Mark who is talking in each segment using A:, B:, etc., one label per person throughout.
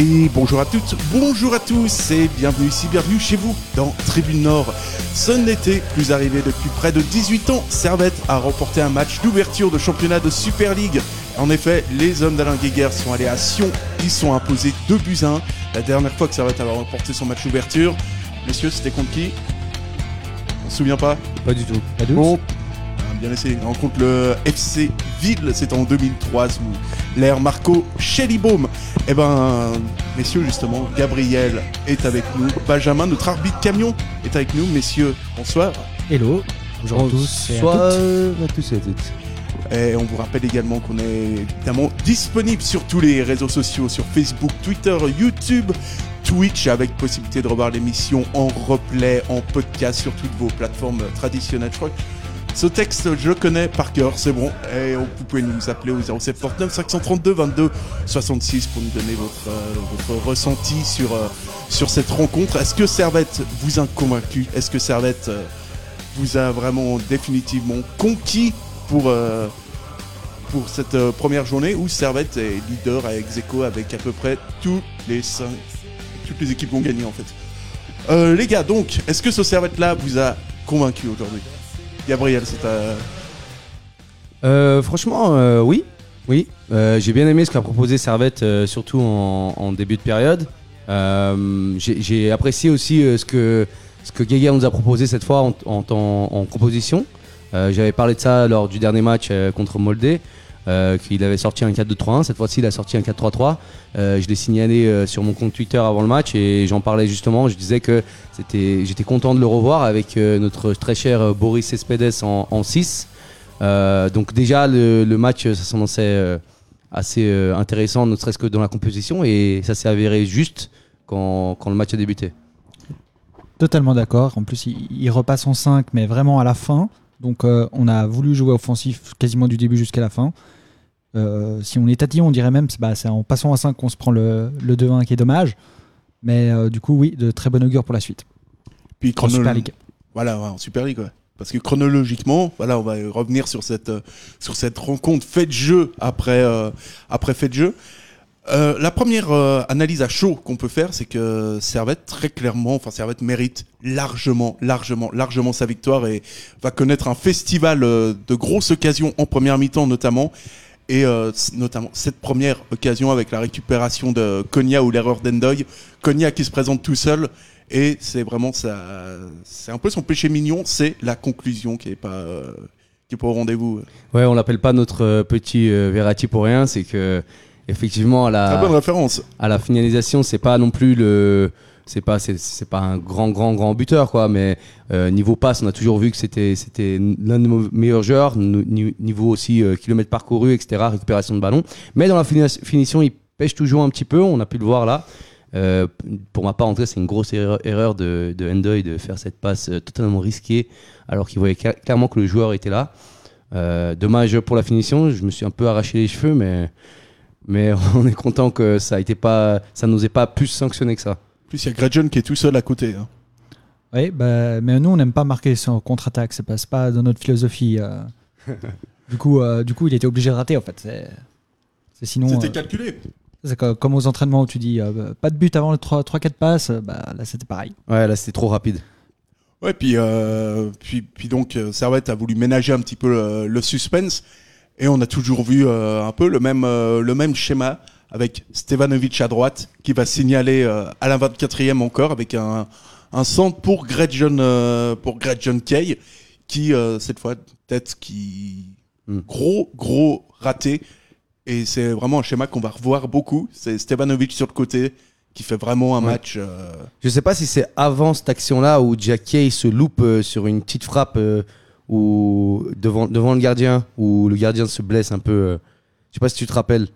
A: Et bonjour à toutes, bonjour à tous et bienvenue ici, bienvenue chez vous dans Tribune Nord. Ce n'était plus arrivé depuis près de 18 ans. Servette a remporté un match d'ouverture de championnat de Super League. En effet, les hommes d'Alain Guéguer sont allés à Sion, ils sont imposés 2 buts 1. La dernière fois que Servette avait remporté son match d'ouverture, messieurs, c'était contre qui? On se souvient pas?
B: Pas du tout. Pas
A: Bon, bien essayé. On rencontre le FC Ville, c'est en 2003 sous l'ère Marco Schellibaum. Eh ben, messieurs, justement, Gabriel est avec nous. Benjamin, notre arbitre camion, est avec nous. Messieurs, bonsoir.
B: Hello. Bonjour à tous. et à
C: Bonsoir
B: toutes.
C: à tous et à toutes.
A: Et on vous rappelle également qu'on est évidemment disponible sur tous les réseaux sociaux, sur Facebook, Twitter, YouTube, Twitch, avec possibilité de revoir l'émission en replay, en podcast sur toutes vos plateformes traditionnelles. Je crois que ce texte, je le connais par cœur, c'est bon. Et vous pouvez nous appeler au 0749 532 22 66 pour nous donner votre, euh, ressenti sur, euh, sur cette rencontre. Est-ce que Servette vous a convaincu? Est-ce que Servette euh, vous a vraiment définitivement conquis pour, pour cette première journée où Servette est leader à Execo avec à peu près tous les cinq, toutes les équipes qui ont gagné en fait? Les gars, donc, est-ce que ce Servette-là vous a convaincu aujourd'hui? Gabriel, c'est à...
C: Euh, franchement, euh, oui. Oui. Euh, j'ai bien aimé ce qu'a proposé Servette, surtout en, début de période. J'ai apprécié aussi ce que, ce nous a proposé cette fois en, en, composition. J'avais parlé de ça lors du dernier match contre Moldé. Euh, qu'il avait sorti un 4-2-3-1, cette fois-ci il a sorti un 4-3-3. Euh, je l'ai signalé euh, sur mon compte Twitter avant le match et j'en parlais justement. Je disais que j'étais content de le revoir avec notre très cher Boris Cespedes en, en 6. Euh, donc déjà le, match ça s'annonçait assez intéressant, ne serait-ce que dans la composition et ça s'est avéré juste quand, le match a débuté.
B: Totalement d'accord. En plus, il, repasse en 5, mais vraiment à la fin. Donc, on a voulu jouer offensif quasiment du début jusqu'à la fin. Euh, si on est tatillon, on dirait même bah, c'est en passant à 5 qu'on se prend le, le 2-1 qui est dommage. Mais euh, du coup, oui, de très bon augure pour la suite.
A: Puis
B: En Super League.
A: Voilà, ouais, en Super League, ouais. Parce que chronologiquement, voilà, on va revenir sur cette, euh, sur cette rencontre fait de jeu après, après fait de jeu. La première analyse à chaud qu'on peut faire, c'est que Servette, très clairement, enfin Servette mérite largement, largement, largement sa victoire et va connaître un festival de grosses occasions en première mi-temps notamment. Et euh, notamment cette première occasion avec la récupération de Konya ou l'erreur d'Endoy. Konya qui se présente tout seul et c'est vraiment ça, c'est un peu son péché mignon, c'est la conclusion qui est pas, euh, qui est pas au rendez-vous.
C: Ouais, on l'appelle pas notre euh, petit euh, Verratti pour rien, c'est que effectivement à la
A: Très bonne référence.
C: à la finalisation, c'est pas non plus le c'est pas c'est pas un grand grand grand buteur quoi mais euh, niveau passe on a toujours vu que c'était c'était l'un de nos meilleurs joueurs niveau aussi euh, kilomètres parcourus etc récupération de ballon. Mais dans la fini- finition il pêche toujours un petit peu on a pu le voir là. Euh, pour ma part en tout cas c'est une grosse erreur, de, de de faire cette passe euh, totalement risquée alors qu'il voyait cla- clairement que le joueur était là. Dommage pour la finition je me suis un peu arraché les cheveux mais mais on est content que ça a été pas nous ait pas plus sanctionné que ça
A: plus, il y a Gretchen qui est tout seul à côté. hein.
B: Oui, bah, mais nous, on n'aime pas marquer sur contre-attaque. C'est pas, c'est pas dans notre philosophie. euh. du, coup, euh, du coup, il était obligé de rater, en fait. C'est, c'est sinon.
A: C'était
B: euh,
A: calculé.
B: c'est co- comme aux entraînements où tu dis euh, bah, pas de but avant les 3-4 passes. euh, Bah, là, c'était pareil.
C: Ouais, là c'était trop rapide.
A: Ouais, puis, euh, puis, puis donc, euh, Servette a voulu ménager un petit peu le, le suspense. Et on a toujours vu euh, un peu le même, euh, le même schéma avec Stevanovic à droite qui va signaler euh, à la 24e encore avec un, un centre pour Gretchen, euh, pour Gretchen Kay qui, euh, cette fois, peut-être qui.
C: Mm.
A: Gros, gros raté. Et c'est vraiment un schéma qu'on va revoir beaucoup. C'est Stevanovic sur le côté qui fait vraiment un
C: Ouais.
A: match. euh,
C: Je sais pas si c'est avant cette action-là où Jack Kay se loupe euh, sur une petite frappe euh, ou devant, devant le gardien, où le gardien se blesse un peu. je sais pas si tu te rappelles.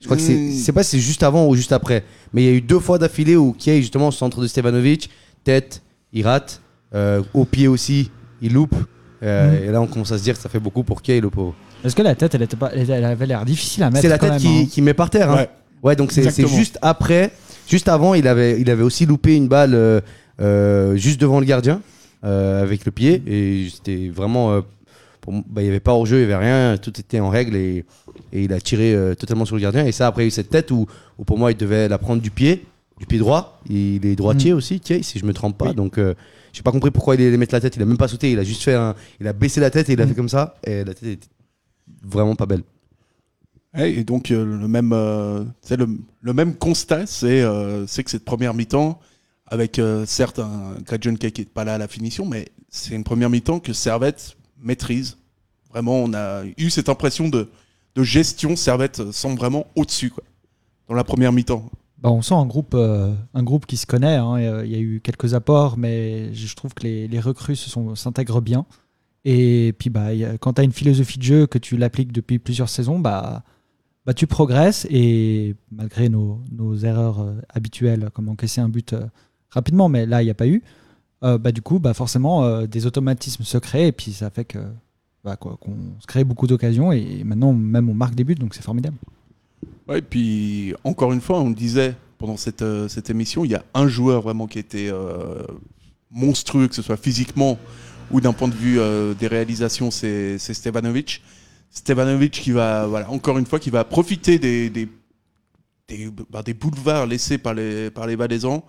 C: Je crois que c'est,
A: Hmm.
C: je sais pas si c'est juste avant ou juste après. Mais il y a eu deux fois d'affilée où Kay, justement, au centre de Stevanovic, tête, il rate. Euh, au pied aussi, il loupe. Euh, Et là, on commence à se dire que ça fait beaucoup pour Kay, le pauvre.
B: Est-ce que la tête, elle, était pas, elle avait l'air difficile à mettre
C: C'est la
B: quand
C: tête
B: même,
C: qui,
B: hein.
C: qui met par terre. Hein.
A: Ouais.
C: Ouais, donc c'est juste après, juste avant, il avait, il avait aussi loupé une balle euh, juste devant le gardien euh, avec le pied et c'était vraiment, pour moi, bah, il y avait pas hors jeu, il y avait rien, tout était en règle et, et il a tiré euh, totalement sur le gardien et ça après il y a eu cette tête où, où pour moi il devait la prendre du pied, du pied droit, il est droitier aussi, tiens, si je me trompe pas,
B: Oui.
C: donc euh, j'ai pas compris pourquoi il allait mettre la tête, il a même pas sauté, il a juste fait un, il a baissé la tête et il a
B: Mm.
C: fait comme ça et la tête était vraiment pas belle.
A: Et donc euh, le même, euh, c'est le, le même constat, c'est que cette première mi-temps, avec certes un Kay qui n'est pas là à la finition, mais c'est une première mi-temps que Servette maîtrise. Vraiment, on a eu cette impression de, gestion. Servette semble vraiment au-dessus, quoi, dans la première mi-temps.
B: Bah, on sent un groupe, euh, un groupe qui se connaît. hein, Il y a eu quelques apports, mais je trouve que les, les recrues s'intègrent bien. Et puis, bah, quand tu as une philosophie de jeu que tu l'appliques depuis plusieurs saisons, bah, bah, tu progresses. Et malgré nos, nos erreurs euh, habituelles, comme encaisser un but euh, rapidement, mais là, il n'y a pas eu, euh, bah, du coup, bah, forcément, euh, des automatismes se créent. Et puis, ça fait que bah, qu'on se crée beaucoup d'occasions. Et maintenant, même on marque des buts, donc c'est formidable.
A: Ouais, et puis encore une fois, on le disait pendant cette, euh, émission, il y a un joueur vraiment qui était monstrueux, que ce soit physiquement ou d'un point de vue des réalisations, c'est Stevanovic. Stevanovic qui va, encore une fois, qui va profiter des, bah, des boulevards laissés par les, par les Valaisans.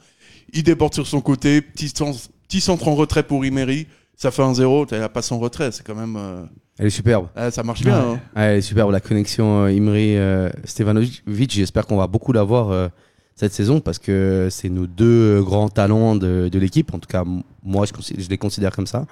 A: Il déborde sur son côté, petit, sens- petit centre en retrait pour Imery. Ça fait un 0, t'as la passe en retrait, c'est quand même. euh,
C: Elle est superbe.
A: ah, ça marche bien.
B: Ouais.
A: hein.
C: Elle est superbe la connexion euh, Imri euh, Stevanovic. J'espère qu'on va beaucoup la voir euh, cette saison parce que c'est nos deux grands talents de, de l'équipe. En tout cas, moi, je, les considère comme ça.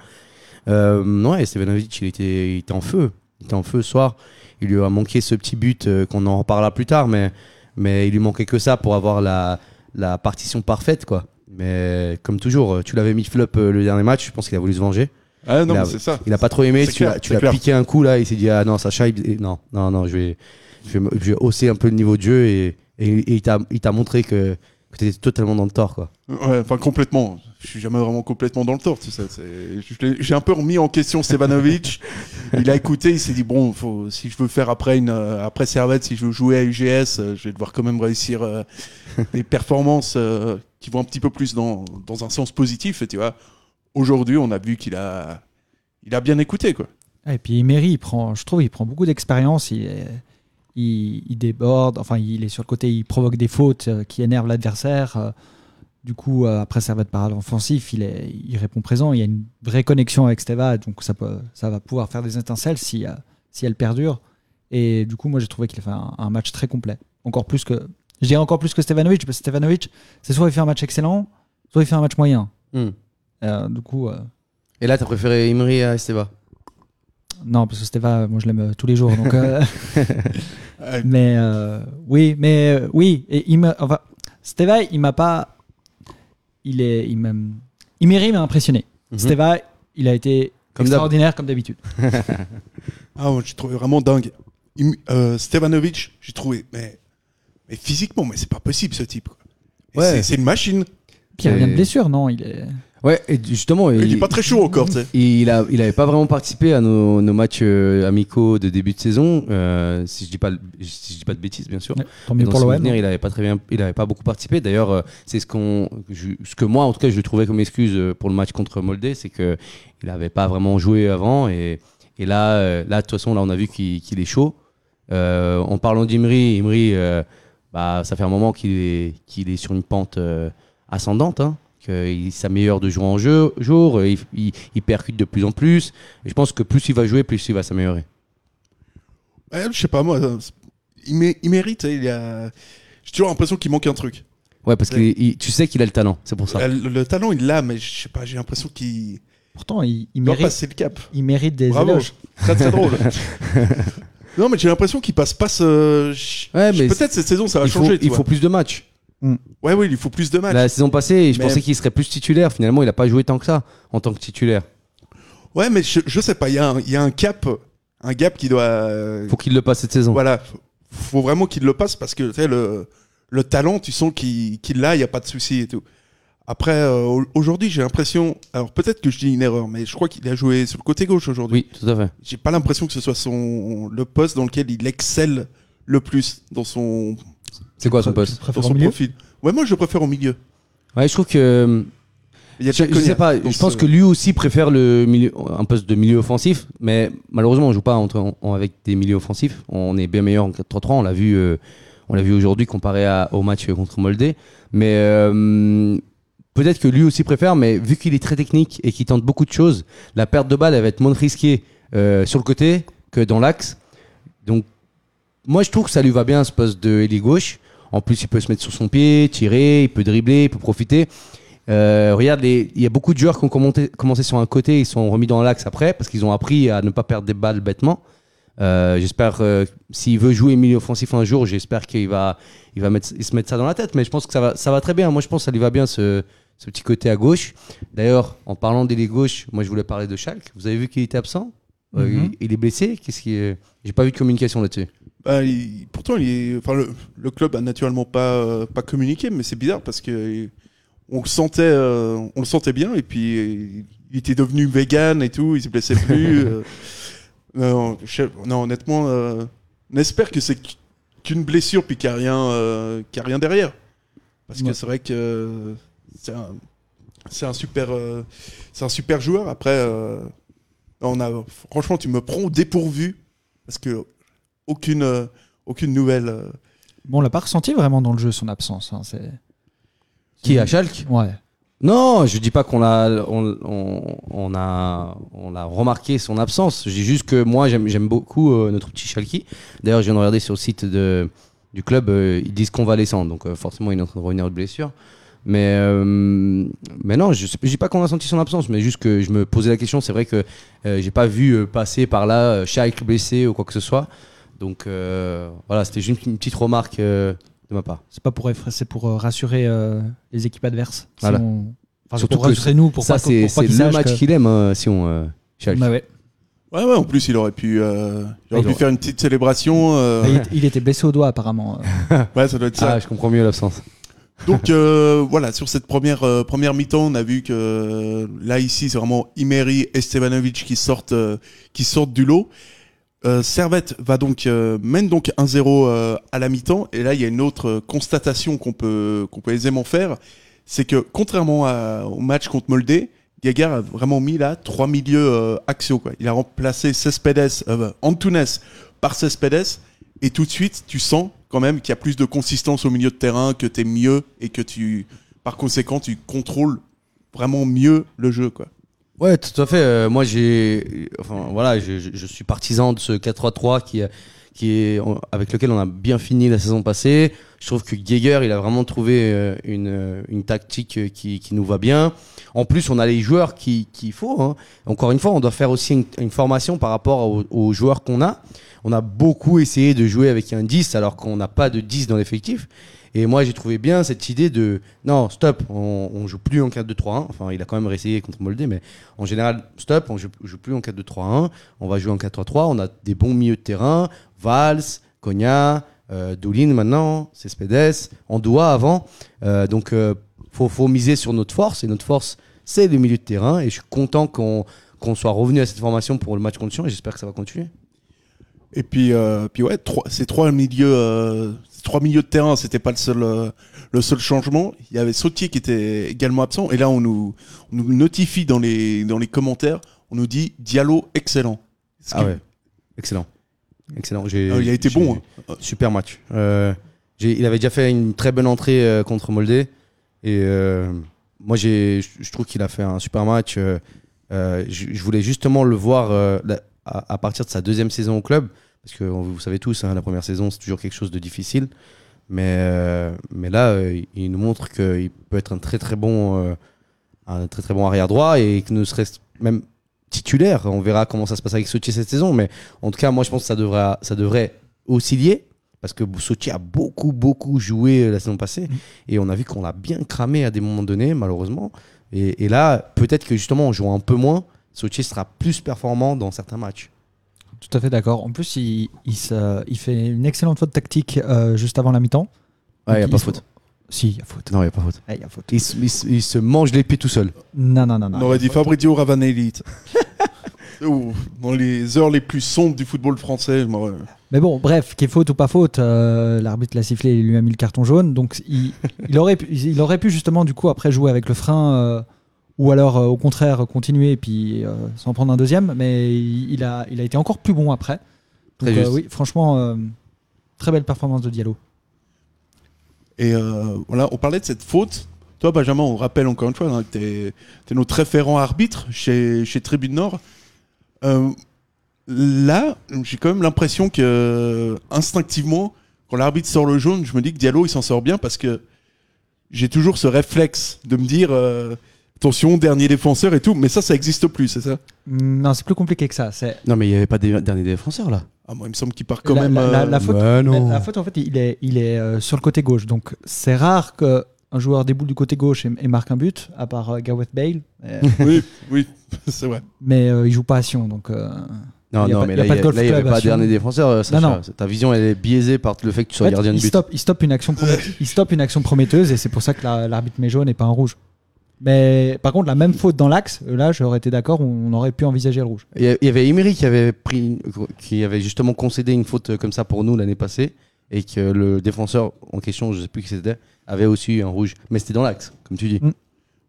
C: Euh, ouais, Stevanovic, il était, il était en feu. Il était en feu ce soir. Il lui a manqué ce petit but euh, qu'on en reparlera plus tard, mais, mais il lui manquait que ça pour avoir la, la partition parfaite, quoi. Mais comme toujours, tu l'avais mis flop euh, le dernier match. Je pense qu'il a voulu se venger.
A: Ah non, c'est ça.
C: Il a pas trop aimé. Tu l'as piqué un coup là. Il s'est dit ah non Sacha il- non non non je vais je vais, je vais hausser un peu le niveau de jeu et, et, et il t'a il t'a montré que, que tu étais totalement dans le tort quoi.
A: Ouais, enfin complètement. Je suis jamais vraiment complètement dans le tort, tu sais. J'ai un peu remis en question Stevanovic. il a écouté, il s'est dit bon, faut, si je veux faire après une euh, après Servette, si je veux jouer à UGS, euh, je vais devoir quand même réussir euh, des performances euh, qui vont un petit peu plus dans, dans un sens positif. Tu vois, aujourd'hui, on a vu qu'il a il a bien écouté quoi.
B: Ah, Et puis Emery, il prend, je trouve, il prend beaucoup d'expérience. Il, il, déborde, enfin, il est sur le côté, il provoque des fautes euh, qui énervent l'adversaire. euh, du coup, euh, après, ça va de par l'offensif, il, il répond présent. Il y a une vraie connexion avec Steva, donc ça, peut, ça va pouvoir faire des étincelles si, si elle perdure. Et du coup, moi, j'ai trouvé qu'il a fait un match très complet. Encore plus que, je dirais encore plus que Stevanovic, parce que Stevanovic, c'est soit il fait un match excellent, soit il fait un match moyen.
C: Hmm.
B: Euh, du coup, euh,
C: Et là t'as préféré Imri à Esteva?
B: non, parce que Steva, moi, je l'aime euh, tous les jours. Donc, euh, Mais euh, oui, mais euh, oui, et il me, enfin, Steva, il m'a pas, il est, il m'a, Imery m'a impressionné.
C: Mhm.
B: Steva, il a été
C: Comme d'hab.
B: extraordinaire comme d'habitude.
A: Ah, moi, j'ai trouvé vraiment dingue. Euh, Stevanovic, j'ai trouvé, mais, mais physiquement, mais c'est pas possible ce type.
C: Ouais.
A: c'est- C'est une machine.
B: Puis il revient de blessure, non Il est.
C: Ouais et justement
A: Il est pas très chaud encore, tu sais.
C: Il a, il avait pas vraiment participé à nos, nos matchs euh, amicaux de début de saison, euh, si je dis pas, si je dis pas de bêtises bien sûr.
B: Ouais, tant mieux
C: Dans
B: pour l'OM.
C: souvenirs, il avait pas très bien, il avait pas beaucoup participé. D'ailleurs, euh, c'est ce qu'on, je- ce que moi, en tout cas, je trouvais comme excuse pour le match contre Moldé, c'est que il avait pas vraiment joué avant et, et là, là, de toute façon, là, on a vu qu'il qu'il est chaud. Euh, en parlant d'Imri, Imri, euh, bah, ça fait un moment qu'il est, qu'il est sur une pente euh, ascendante. Hein, qu'il s'améliore de jour en jeu, jour, euh, il, il- il percute de plus en plus. Et je pense que plus il va jouer, plus il va s'améliorer.
A: Ouais, je sais pas, moi, euh, il, mé- il mérite. hein, Il a... J'ai toujours l'impression qu'il manque un truc.
C: Ouais, parce que tu sais qu'il a le talent, c'est pour ça.
A: Le, le talent, il l'a, mais je sais pas, j'ai l'impression qu'il
B: Pourtant, il, il
A: doit
B: mérite,
A: passer le cap.
B: il mérite des
A: Bravo.
B: éloges.
A: Très très drôle. non, mais j'ai l'impression qu'il passe pas ce.
C: Ouais, mais
A: Peut-être cette saison, ça va
C: il faut,
A: changer. tu
C: il
A: vois.
C: faut plus de matchs.
A: Ouais, oui, il faut plus de matchs.
C: La saison passée, je
A: Mais-
C: pensais qu'il serait plus titulaire. Finalement, il a pas joué tant que ça en tant que titulaire.
A: Ouais, mais je, je sais pas, il y, a un- il y a un cap, un gap qui doit. euh,
C: Faut qu'il le passe cette saison.
A: Voilà, faut- faut vraiment qu'il le passe parce que tu sais, le, le talent, tu sens qu'il qu'il l'a, il n'y a pas de souci et tout. Après, euh, aujourd'hui, j'ai l'impression. Alors peut-être que je dis une erreur, mais je crois qu'il a joué sur le côté gauche aujourd'hui.
C: Oui, tout à fait.
A: J'ai pas l'impression que ce soit son le poste dans lequel il excelle le plus dans son,
C: C'est quoi son poste?
A: dans son
B: milieu?
A: profil. Ouais, moi je le préfère au milieu.
C: Ouais, je trouve que.
A: Il y a
C: Je, je sais pas, je pense que lui aussi préfère le milieu, un poste de milieu offensif, mais malheureusement on joue pas entre, avec des milieux offensifs. On est bien meilleur en 4-3-3, on l'a vu, euh, on l'a vu aujourd'hui comparé à- au match contre Moldé. Mais euh, peut-être que lui aussi préfère, mais vu qu'il est très technique et qu'il tente beaucoup de choses, la perte de balle elle va être moins risquée euh, sur le côté que dans l'axe. Donc moi je trouve que ça lui va bien ce poste de ailier gauche. En plus il peut se mettre sur son pied, tirer, il peut dribbler, il peut profiter. Euh, regarde, il y a beaucoup de joueurs qui ont commencé sur un côté, ils sont remis dans l'axe après parce qu'ils ont appris à ne pas perdre des balles bêtement. Euh, j'espère s'il veut jouer milieu offensif un jour, j'espère qu'il va, il va mettre, il se mettre ça dans la tête. Mais je pense que ça va, ça va très bien. Moi, je pense que ça lui va bien ce, ce petit côté à gauche. D'ailleurs, en parlant d'ailier gauche, moi, je voulais parler de Schalke. Vous avez vu qu'il était absent? Euh,
B: Mhm.
C: il, il est blessé? Qu'est-ce qui est... J'ai pas vu de communication là-dessus.
A: bah, il- pourtant, il est, enfin, le, le club a naturellement pas, euh, pas communiqué, mais c'est bizarre parce que euh, on le sentait, euh, on le sentait bien, et puis il était devenu vegan et tout, il se blessait plus. euh. non, je- non, honnêtement, euh, on espère que c'est qu'une blessure puis qu'il n'y a rien, euh, qu'il y a rien derrière. Parce que c'est vrai que euh, c'est un, c'est un super, euh, c'est un super joueur. Après, euh, on a, franchement, tu me prends au dépourvu parce que aucune, euh, aucune nouvelle. euh,
B: Bon, on l'a pas ressenti vraiment dans le jeu, son absence. hein, c'est...
C: Qui à Schalke?
B: Ouais.
C: Non, je dis pas qu'on a, on, on- on a, on a remarqué son absence. Je dis juste que moi, j'aime, j'aime beaucoup euh, notre petit Schalke. D'ailleurs, je viens de regarder sur le site de, du club, euh, ils disent convalescent, donc euh, forcément, il est en train de revenir de blessure. Mais, euh, mais non, je, je dis pas qu'on a senti son absence, mais juste que je me posais la question. C'est vrai que euh, j'ai pas vu euh, passer par là euh, Schalke blessé ou quoi que ce soit. Donc euh, voilà, c'était juste une petite remarque euh, de ma part.
B: C'est pas pour, c'est pour euh, rassurer euh, les équipes adverses. Si
C: Voilà.
B: on- Enfin,
C: Surtout
B: pour
C: que
B: rassurer nous, pour
C: ça,
B: pas,
C: c'est,
B: pour pas
C: c'est
B: qu'ils
C: le match
B: que-
C: qu'il aime, hein, si on. euh.
B: Bah ouais.
A: Ouais, ouais, en plus, il aurait pu, euh, il aurait
C: Il
A: pu
C: aurait-
A: faire une petite célébration. euh,
B: Il, était- il était blessé au doigt apparemment. euh.
A: ouais, ça doit être ça.
C: Ah, je comprends mieux l'absence.
A: Donc euh, voilà, sur cette première euh, première mi-temps, on a vu que euh, là ici, c'est vraiment Imeri et Stevanovic qui sortent euh, qui sortent du lot. Euh, Servette va donc mène donc 1-0 euh, à la mi-temps et là il y a une autre constatation qu'on peut qu'on peut aisément faire, c'est que contrairement à- au match contre Moldé, Gagar a vraiment mis là trois milieux axiaux quoi. Il a remplacé Cespedes, Antunes par Cespedes et tout de suite tu sens quand même qu'il y a plus de consistance au milieu de terrain, que tu es mieux et que tu par conséquent tu contrôles vraiment mieux le jeu quoi.
C: Ouais, tout à fait. Euh, moi, j'ai, enfin, voilà, je, je- suis partisan de ce 4-3-3 qui, euh, qui est, avec lequel on a bien fini la saison passée. Je trouve que Geiger, il a vraiment trouvé euh, une, euh, une tactique euh, qui, qui nous va bien. En plus, on a les joueurs qui- qu'il faut. hein. Encore une fois, on doit faire aussi une, formation par rapport aux, aux joueurs qu'on a. On a beaucoup essayé de jouer avec un 10 alors qu'on n'a pas de 10 dans l'effectif. Et moi, j'ai trouvé bien cette idée de non, stop, on, on joue plus en 4-2-3-1. Enfin, il a quand même réessayé contre Moldé, mais en général, stop, on joue, joue plus en 4-2-3-1. On va jouer en 4-3-3. On a des bons milieux de terrain Valls, Cogna, euh, Doulin maintenant, Cespedes, Andoua avant. Euh, donc, euh, faut, faut miser sur notre force. Et notre force, c'est le milieu de terrain. Et je suis content qu'on soit revenu à cette formation pour le match contre Sion. Et j'espère que ça va continuer.
A: Et puis euh, puis ouais, trois, ces trois milieux ces trois milieux de terrain, c'était pas le seul le seul changement. Il y avait Sautier qui était également absent et là on nous on nous notifie dans les dans les commentaires, on nous dit Diallo excellent. Ce
C: Ah ouais, excellent. Excellent.
A: Ah, il a été bon. hein.
C: Super match. Euh, il avait déjà fait une très bonne entrée euh, contre Moldé. Et euh, moi, j'ai- je trouve qu'il a fait un super match. Je, voulais justement le voir la- à, à partir de sa deuxième saison au club. Parce que vous savez tous, hein, la première saison, c'est toujours quelque chose de difficile. Mais, mais là, il nous montre qu'il peut être un très très bon, un très très bon arrière droit et que ne serait même titulaire. On verra comment ça se passe avec Sochi cette saison. Mais en tout cas, moi, je pense que ça devrait, ça devrait osciller. Parce que Sochi a beaucoup, beaucoup joué euh, la saison passée. Et on a vu qu'on l'a bien cramé à des moments donnés, malheureusement. Et, et là, peut-être que justement, en jouant un peu moins, Sochi sera plus performant dans certains matchs.
B: Tout à fait d'accord. En plus, il, il, se- il fait une excellente faute tactique euh, juste avant la mi-temps.
C: Ouais, il n'y a pas faute.
B: Si, il y a faute.
C: Non, il n'y a pas faute.
B: Il y a faute.
C: Il, se- il se- il se mange les pieds tout seul.
B: Non, non, non, non.
A: On aurait dit Fabrizio Ravanelli. Ou dans les heures les plus sombres du football français.
B: Mais bon, bref, qu'il ait faute ou pas faute, euh, l'arbitre l'a sifflé, il lui a mis le carton jaune. Donc il, il aurait, pu, il aurait pu justement, du coup, après jouer avec le frein, euh, ou alors euh, au contraire continuer et puis euh, s'en prendre un deuxième. Mais il, a, il a été encore plus bon après. Donc euh, oui, franchement, euh, très belle performance de Diallo.
A: Et euh, voilà, on parlait de cette faute. Toi, Benjamin, on rappelle encore une fois hein, tu es, notre référent arbitre chez, chez Tribune Nord. Euh, là, j'ai quand même l'impression que instinctivement, quand l'arbitre sort le jaune, je me dis que Diallo, il s'en sort bien parce que j'ai toujours ce réflexe de me dire euh, attention, dernier défenseur et tout. Mais ça, ça n'existe plus, c'est ça?
B: Non, c'est plus compliqué que ça. C'est
C: Non, mais il n'y avait pas des derniers défenseurs là.
A: ah, Moi, il me semble qu'il part quand
B: la,
A: même.
B: la- la-
A: euh,
B: la faute.
C: Bah non.
B: La faute, en fait, il est, il est euh, sur le côté gauche. Donc c'est rare que un joueur déboule du côté gauche et, et marque un but, à part euh, Gareth Bale. Euh,
A: oui, oui, c'est vrai.
B: mais euh, il joue pas à Sion, donc. euh,
C: Non,
B: Il y a
C: non,
B: pas-
C: mais là,
B: pas
C: il n'y avait pas
B: à
C: dernier défenseur. Sacha.
B: non.
C: Ta vision, elle est biaisée par le fait que tu sois
B: En fait,
C: gardien de
B: il,
C: but.
B: stoppe, il stoppe une action promette- il stoppe une action prometteuse et c'est pour ça que la- l'arbitre met jaune et pas un rouge. Mais par contre, la même faute dans l'axe, là, j'aurais été d'accord, on, aurait pu envisager le rouge.
C: Il y avait Emery qui avait pris, qui avait justement concédé une faute comme ça pour nous l'année passée et que le défenseur en question, je sais plus qui c'était, avait aussi un rouge. Mais c'était dans l'axe, comme tu dis.
B: Mm.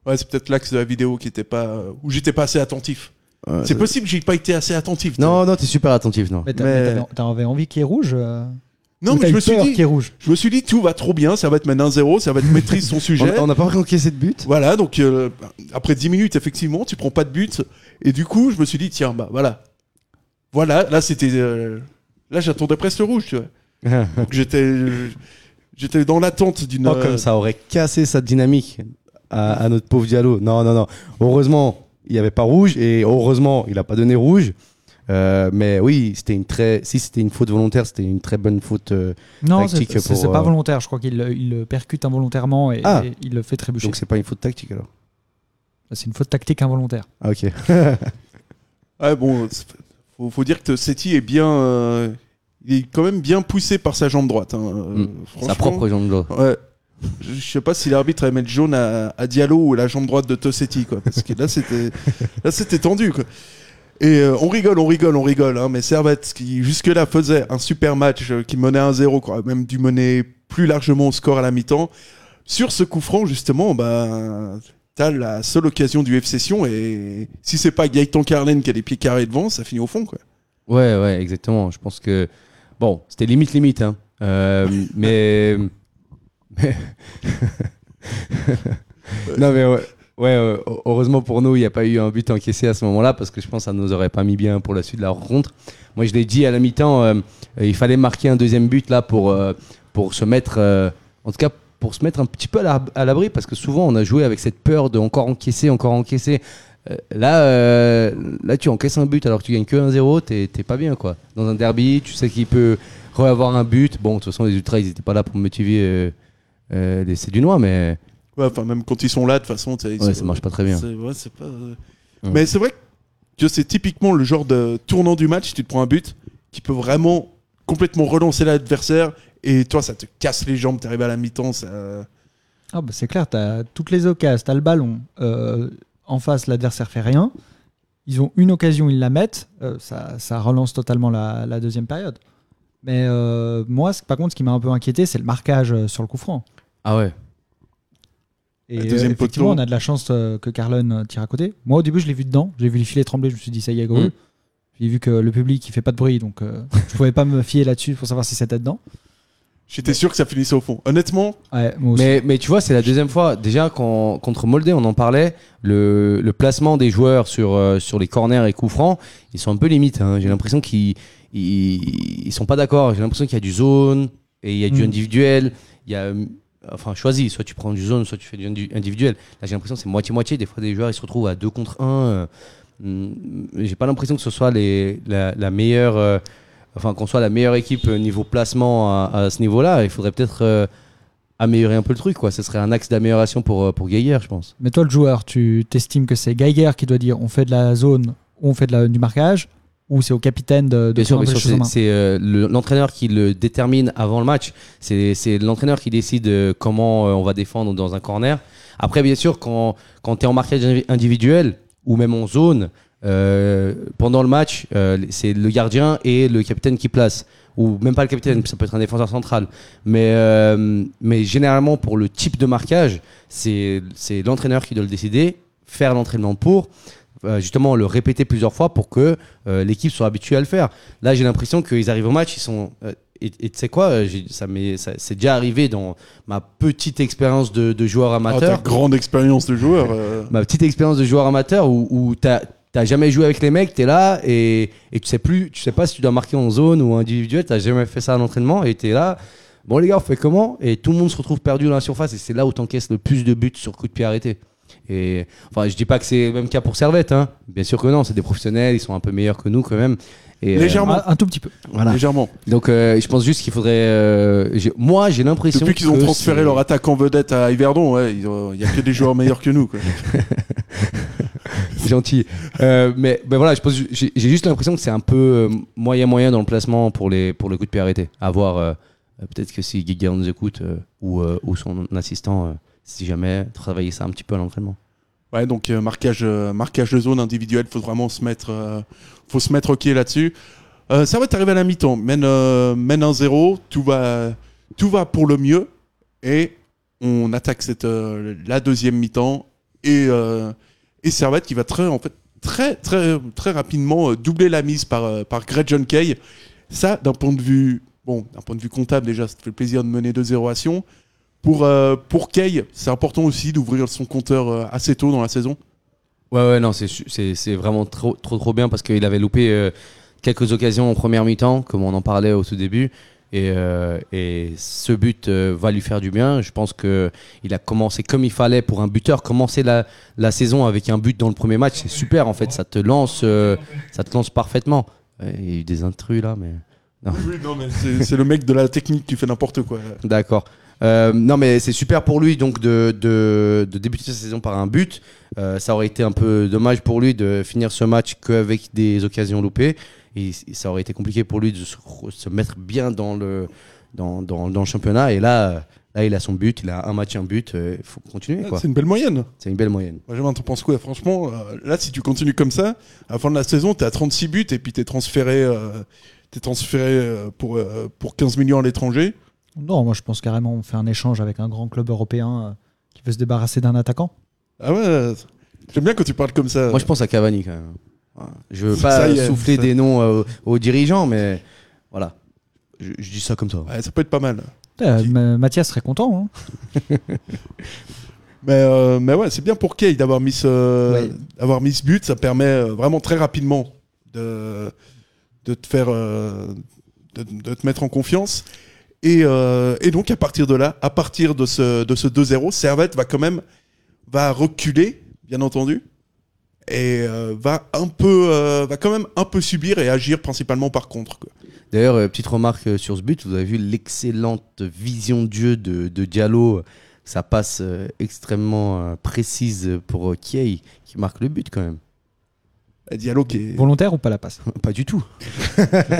A: Ouais, c'est peut-être l'axe de la vidéo qui était pas. euh, où j'étais pas assez attentif.
C: Ouais,
A: c'est possible que j'ai pas été assez attentif.
C: Non, non, t'es super attentif, non.
B: Mais t'avais- envie qu'il y ait rouge euh,
A: Non, mais je me suis dit.
B: rouge?
A: Je me suis dit, tout va trop bien, ça va être maintenant 1-0, ça va être maîtrise son sujet.
C: On n'a pas encaissé de but?
A: Voilà, donc euh, après 10 minutes, effectivement, tu prends pas de but. Et du coup, je me suis dit, tiens, bah voilà. Voilà, là, c'était. euh, là, j'attendais presque le rouge, tu vois. Donc j'étais. Euh, J'étais dans l'attente d'une.
C: Oh, comme ça aurait cassé sa dynamique à, à notre pauvre Diallo. Non, non, non. Heureusement, il n'y avait pas rouge et heureusement, il n'a pas donné rouge. Euh, mais oui, c'était une très. Si c'était une faute volontaire, c'était une très bonne faute. euh,
B: Non, c'est pas
C: euh,
B: volontaire. Je crois qu'il le- il le percute involontairement et,
C: Ah.
B: et il le fait trébucher.
C: donc c'est pas une faute tactique alors.
B: C'est une faute tactique involontaire.
C: Ah, ok.
A: Ouais, bon, c'est- faut, faut dire que Seti est bien. Il est quand même bien poussé par sa jambe droite. hein. Euh,
C: Mm.
A: franchement,
C: Sa propre jambe droite.
A: Ouais. Je je sais pas si l'arbitre allait mettre jaune à, à Diallo ou la jambe droite de Tossetti, quoi. Parce que là, c'était, là, c'était tendu, quoi. Et euh, on rigole, on rigole, on rigole, hein, mais Servette, qui jusque-là faisait un super match, euh, qui menait 1-0, quoi, même dû mener plus largement au score à la mi-temps. Sur ce coup franc, justement, bah, t'as la seule occasion du FC Sion, et si c'est pas Gaëtan Carlen qui a les pieds carrés devant, ça finit au fond, quoi.
C: Ouais, ouais, exactement. Je pense que. Bon, c'était limite, limite. Hein. Euh, mais. non, mais ouais. Ouais, euh, heureusement pour nous, il n'y a pas eu un but encaissé à ce moment-là parce que je pense que ça ne nous aurait pas mis bien pour la suite de la rencontre. Moi, je l'ai dit à la mi-temps, euh, il fallait marquer un deuxième but là pour, pour se mettre, en tout cas, pour se mettre un petit peu à l'abri parce que souvent on a joué avec cette peur de encore encaisser, encore encaisser. Euh, là, euh, là, tu encaisses un but alors que tu gagnes que 1-0, t'es t'es pas bien quoi. Dans un derby, tu sais qu'il peut re-avoir un but. Bon, de toute façon, les Ultras, ils étaient pas là pour motiver euh, euh, les mais
A: Ouais, enfin, même quand ils sont là, de toute façon,
C: ouais, ça marche pas très bien.
A: C'est- ouais, c'est pas, euh,
C: Ouais.
A: Mais c'est vrai que c'est typiquement le genre de tournant du match, tu te prends un but, qui peut vraiment complètement relancer l'adversaire, et toi, ça te casse les jambes, t'arrives à la mi-temps, ça...
B: Ah bah c'est clair, t'as toutes les occasions, t'as le ballon. euh, en face, l'adversaire fait rien. Ils ont une occasion, ils la mettent. euh, ça, ça relance totalement la, la deuxième période. Mais euh, moi, par contre, ce qui m'a un peu inquiété, c'est le marquage euh, sur le coup franc.
C: Ah ouais.
B: Et
A: Le deuxième
B: euh, effectivement,
A: poteau.
B: on a de la chance euh, que Carlon tire à côté. Moi, au début, je l'ai vu dedans. J'ai vu les filets trembler. Je me suis dit, ça y est, gros.
C: Mm.
B: J'ai vu que le public, il fait pas de bruit. Donc, euh, je pouvais pas me fier là-dessus pour savoir si c'était dedans.
A: J'étais sûr que ça finissait au fond. Honnêtement,
B: Ouais, moi aussi.
C: Mais, mais tu vois, c'est la deuxième fois. Déjà, quand, contre Molde, on en parlait. Le, le placement des joueurs sur, euh, sur les corners et coups francs, ils sont un peu limites. hein. J'ai l'impression qu'ils ils, ils sont pas d'accord. J'ai l'impression qu'il y a du zone et il y a du
B: Mm.
C: individuel. Il y a, euh, enfin, choisis. Soit tu prends du zone, soit tu fais du indi- individuel. Là, j'ai l'impression que c'est moitié-moitié. Des fois, des joueurs, ils se retrouvent à 2 contre 1. j'ai pas l'impression que ce soit les, la, la meilleure. euh, enfin, qu'on soit la meilleure équipe euh, niveau placement à, à ce niveau-là. Il faudrait peut-être. euh, améliorer un peu le truc quoi ce serait un axe d'amélioration pour euh, pour Geiger je pense
B: Mais toi, le joueur, tu t'estimes que c'est Geiger qui doit dire on fait de la zone ou on fait de la- du marquage ou c'est au capitaine de, de
C: Bien sûr, bien c'est le- l'entraîneur qui le détermine avant le match. C'est l'entraîneur qui décide comment on va défendre dans un corner. Après, bien sûr, quand, quand tu es en marquage individuel ou même en zone, euh, pendant le match, euh, c'est le gardien et le capitaine qui place. Ou même pas le capitaine, ça peut être un défenseur central. Mais, euh, mais généralement, pour le type de marquage, c'est l'entraîneur qui doit le décider, faire l'entraînement pour, justement le répéter plusieurs fois pour que l'équipe soit habituée à le faire. Là, j'ai l'impression qu'ils arrivent au match, ils sont. et tu sais quoi, ça ça- c'est déjà arrivé dans ma petite expérience de, de joueur
A: Ah, ta
C: amateur.
A: grande expérience de joueur. euh,
C: ma petite expérience de joueur amateur où, où t'as jamais joué avec les mecs, t'es là et, et tu sais plus, tu sais pas si tu dois marquer en zone ou individuel, t'as jamais fait ça à l'entraînement et t'es là. Bon les gars, on fait comment Et tout le monde se retrouve perdu dans la surface et c'est là où t'encaisses le plus de buts sur coup de pied arrêté. Et enfin, je dis pas que c'est le même cas pour Servette, hein. Bien sûr que non, c'est des professionnels, ils sont un peu meilleurs que nous quand même. Et, euh,
A: Légèrement.
B: un, un tout petit peu.
C: voilà.
A: Légèrement.
C: Donc euh, je pense juste qu'il faudrait. euh, moi, j'ai l'impression.
A: Depuis qu'ils ont transféré leur attaquant vedette à Yverdon, ouais, il y a que des joueurs meilleurs que nous. Quoi.
C: Gentil. Euh, mais ben voilà, j'ai juste l'impression que c'est un peu euh, moyen moyen dans le placement pour les pour le coup de pied arrêté. À voir. euh, Peut-être que si Giga nous écoute euh, ou, ou son assistant, si jamais travailler ça un petit peu à l'entraînement.
A: Ouais, donc marquage, marquage de zone individuel, faut vraiment se mettre, faut se mettre ok là-dessus. Ça va t'arriver à la mi-temps, mène, mène 1-0, tout va, tout va pour le mieux et on attaque cette, la deuxième mi-temps et, et Servette qui va très, en fait, très, très, très rapidement euh, doubler la mise par, euh, par Greg John Kay. Ça, d'un point de vue, bon, d'un point de vue comptable déjà, ça te fait plaisir de mener 2-0 à Sion. Pour, euh, pour Kay, c'est important aussi d'ouvrir son compteur assez tôt dans la saison.
C: Ouais, ouais, non, c'est vraiment trop, trop, trop bien parce qu'il avait loupé quelques occasions en première mi-temps, comme on en parlait au tout début. Et, euh, et ce but euh, va lui faire du bien. Je pense que il a commencé comme il fallait pour un buteur. Commencer la, la saison avec un but dans le premier match, c'est super en fait. Ça te lance, euh, ça te lance parfaitement. Il y a eu des intrus là, mais
A: Oui, non, mais c'est le mec de la technique qui fait n'importe quoi.
C: D'accord. Non, mais c'est super pour lui donc de, de, de débuter sa saison par un but. Ça aurait été un peu dommage pour lui de finir ce match qu'avec des occasions loupées. Et ça aurait été compliqué pour lui de se, se mettre bien dans le, dans, dans, dans le championnat. Et là, là, il a son but, il a un match, un but. Il faut continuer.
A: C'est une belle moyenne.
C: C'est une belle moyenne.
A: Benjamin, t'en penses quoi Franchement, euh, là, si tu continues comme ça, à la fin de la saison, t'es à 36 buts et puis t'es transféré, euh, t'es transféré euh, pour, euh, pour 15 millions à l'étranger.
B: Non, moi je pense carrément on fait un échange avec un grand club européen euh, qui veut se débarrasser d'un attaquant.
A: Ah ouais, j'aime bien quand tu parles comme ça.
C: Moi, je pense à Cavani quand même. Je veux pas
A: est,
C: souffler des noms euh, aux dirigeants, mais voilà. Je, je dis ça comme ça.
A: Ouais, ça peut être pas mal.
B: Euh, Ma- Mathias serait content. hein.
A: Mais, euh, mais ouais, c'est bien pour Kay d'avoir mis, ce,
B: Ouais.
A: d'avoir mis ce but. Ça permet euh, vraiment très rapidement de, de te faire, de, de te mettre en confiance. Et, euh, et donc, à partir de là, à partir de ce, de ce 2-0, Servette va quand même va reculer, bien entendu, et euh, euh, va quand même un peu subir et agir principalement par contre.
C: D'ailleurs, euh, petite remarque sur ce but, vous avez vu l'excellente vision de jeu de, de Diallo. Ça passe extrêmement précise pour Kiei, qui marque le but quand même.
A: Diallo qui est...
B: Volontaire ou pas la passe
C: Pas du tout.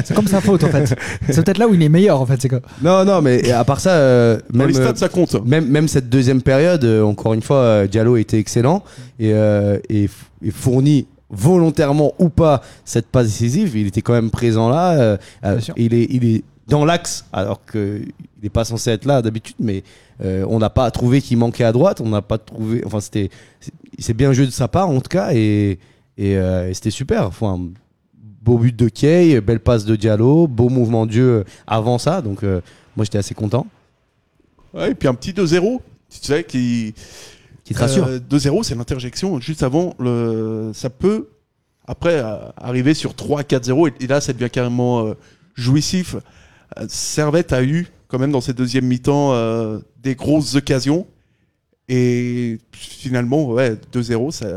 B: C'est comme sa faute en fait. C'est peut-être là où il est meilleur en fait. C'est quoi
C: Non, non, mais à part ça, euh,
A: Dans
C: même,
A: les stats, ça compte.
C: même, même cette deuxième période, euh, encore une fois, euh, Diallo était excellent et, euh, et, fournit volontairement ou pas cette passe décisive. Il était quand même présent là. euh, euh, il, est, il est dans l'axe alors qu'il n'est pas censé être là d'habitude, mais euh, on n'a pas trouvé qu'il manquait à droite. On n'a pas trouvé. Enfin, c'était c'est- c'est bien joué de sa part en tout cas et, et, euh, et c'était super. Enfin, beau but de Kay, belle passe de Diallo, beau mouvement de jeu avant ça. Donc euh, moi j'étais assez content.
A: Ouais, et puis un petit 2-0, tu sais, qui,
C: Qui te rassure.
A: Euh, 2-0, c'est l'interjection juste avant. Le... Ça peut, après, euh, arriver sur 3-4-0. Et, et là, ça devient carrément euh, jouissif. Euh, Servette a eu, quand même, dans cette deuxième mi-temps, euh, des grosses occasions. Et finalement, ouais, 2-0, ça,